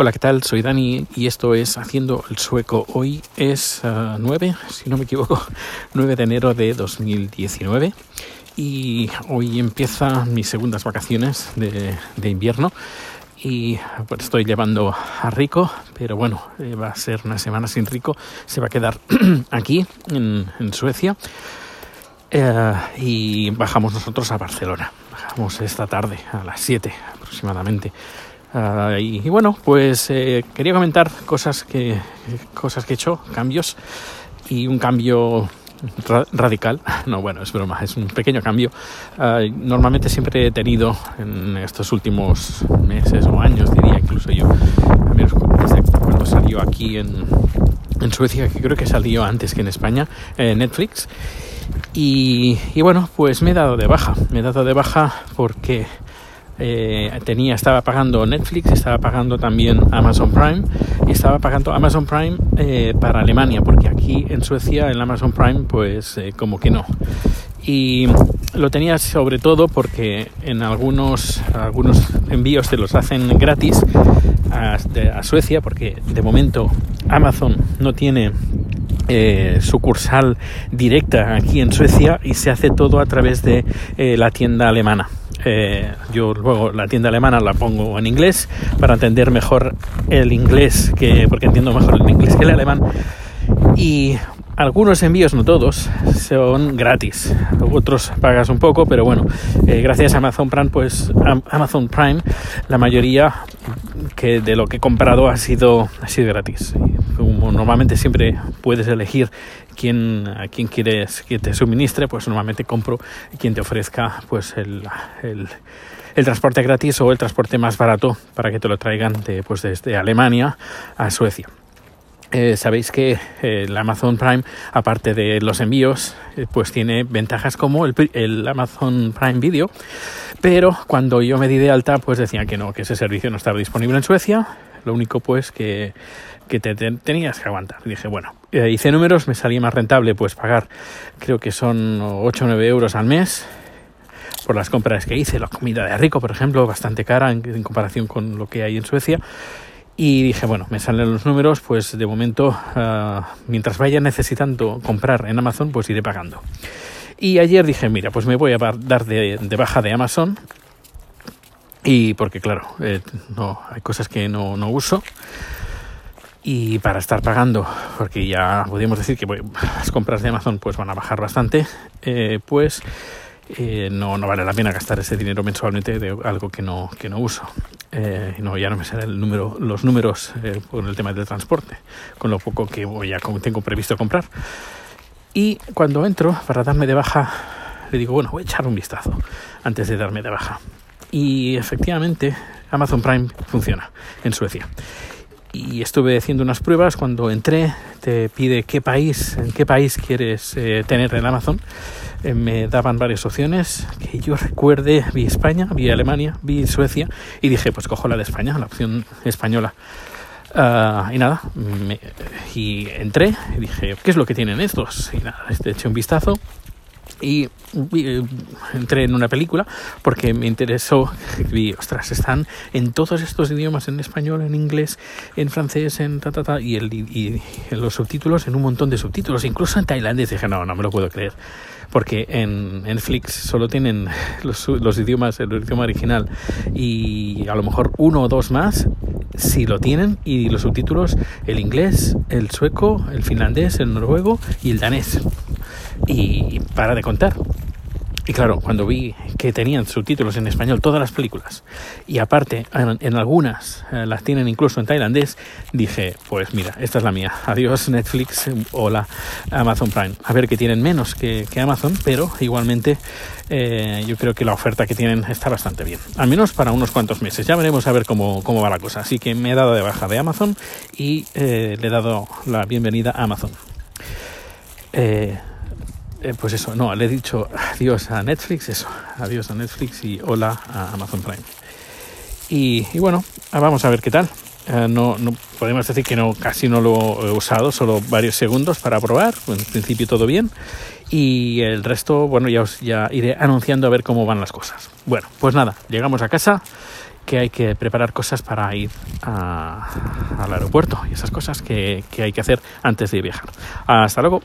Hola, ¿qué tal? Soy Dani y esto es Haciendo el Sueco. Hoy es 9, ah, si no me equivoco, 9 de enero de 2019 y hoy empiezan mis segundas vacaciones de, invierno y pues, estoy llevando a Rico, pero bueno, eh, va a ser una semana sin Rico, se va a quedar aquí en, Suecia eh, y bajamos nosotros a Barcelona, bajamos esta tarde a las 7 aproximadamente. Ah, y, bueno, pues eh, quería comentar cosas que, cosas que he hecho, cambios y un cambio radical. No, bueno, es broma, es un pequeño cambio. Ah, normalmente siempre he tenido en estos últimos meses o años, diría incluso yo, al menos desde cuando salió aquí en, en Suecia, que creo que salió antes que en España, eh, Netflix. Y, y bueno, pues me he dado de baja. Me he dado de baja porque eh, tenía, estaba pagando Netflix, estaba pagando también Amazon Prime y estaba pagando Amazon Prime eh, para Alemania, porque aquí en Suecia el Amazon Prime pues eh, como que no. Y lo tenía sobre todo porque en algunos, algunos envíos te los hacen gratis a, a Suecia, porque de momento Amazon no tiene sucursal directa aquí en Suecia y se hace todo a través de la tienda alemana. Eh, yo luego la tienda alemana la pongo en inglés para entender mejor el inglés, que, porque entiendo mejor el inglés que el alemán. Y algunos envíos, no todos, son gratis. Otros pagas un poco, pero bueno, eh, gracias a Amazon Prime, pues Amazon Prime, la mayoría que de lo que he comprado ha sido, ha sido gratis. Como normalmente siempre puedes elegir quién, a quién quieres que te suministre, pues normalmente compro quien te ofrezca pues el, el, el, transporte gratis o el transporte más barato para que te lo traigan de, pues desde Alemania a Suecia. Eh, sabéis que eh, el Amazon Prime, aparte de los envíos, eh, pues tiene ventajas como el, el, Amazon Prime Video, pero cuando yo me di de alta, pues decían que no, que ese servicio no estaba disponible en Suecia. Lo único, pues, que, que te, tenías que aguantar. dije, bueno, hice números, me salía más rentable, pues pagar, creo que son 8 o 9 euros al mes por las compras que hice, la comida de rico, por ejemplo, bastante cara en comparación con lo que hay en Suecia y dije, bueno, me salen los números, pues de momento, ah, mientras vaya necesitando comprar en Amazon, pues iré pagando. Y ayer dije, mira, pues me voy a dar de, baja de Amazon. Y porque, claro, eh, no, hay cosas que no, no, uso. Y para estar pagando, porque ya podríamos decir que las compras de Amazon pues van a bajar bastante, eh, pues eh, no, no vale la pena gastar ese dinero mensualmente de algo que no, que no uso. Eh, no, ya no me salen el número, los números eh, con el tema del transporte, con lo poco que voy a, tengo previsto comprar. Y cuando entro para darme de baja, le digo, bueno, voy a echar un vistazo antes de darme de baja. Y efectivamente, Amazon Prime funciona en Suecia y estuve haciendo unas pruebas cuando entré te pide qué país en qué país quieres eh, tener en Amazon eh, me daban varias opciones que yo recuerde vi España vi Alemania vi Suecia y dije pues cojo la de España la opción española. Ah, y nada y entré y dije qué es lo que tienen estos y nada este eché un vistazo y eh, entré en una película porque me interesó vi ostras están en todos estos idiomas en español en inglés en francés en ta ta ta y, el, y, los subtítulos en un montón de subtítulos incluso en tailandés. Dije no no me lo puedo creer porque en Netflix solo tienen los, los idiomas el idioma original y a lo mejor uno o dos más si lo tienen y los subtítulos el inglés el sueco el finlandés el noruego y el danés y para de contar. Y claro, cuando vi que tenían subtítulos en español todas las películas y aparte en, algunas eh, las tienen incluso en tailandés, dije, pues mira, esta es la mía. Adiós Netflix, hola Amazon Prime. A ver que tienen menos que, Amazon, pero igualmente eh, yo creo que la oferta que tienen está bastante bien. Al menos para unos cuantos meses. Ya veremos a ver cómo, cómo va la cosa. Así que me he dado de baja de Amazon y eh, le he dado la bienvenida a Amazon. Eh, eh, pues eso, no, le he dicho adiós a Netflix, eso, adiós a Netflix y hola a Amazon Prime. Y, bueno, ah, vamos a ver qué tal. Eh, no, no, podemos decir que no, casi no lo he usado, solo varios segundos para probar. En principio todo bien. Y el resto, bueno, ya os ya iré anunciando a ver cómo van las cosas. Bueno, pues nada, llegamos a casa que hay que preparar cosas para ir al aeropuerto y esas cosas que, que hay que hacer antes de viajar. Hasta luego.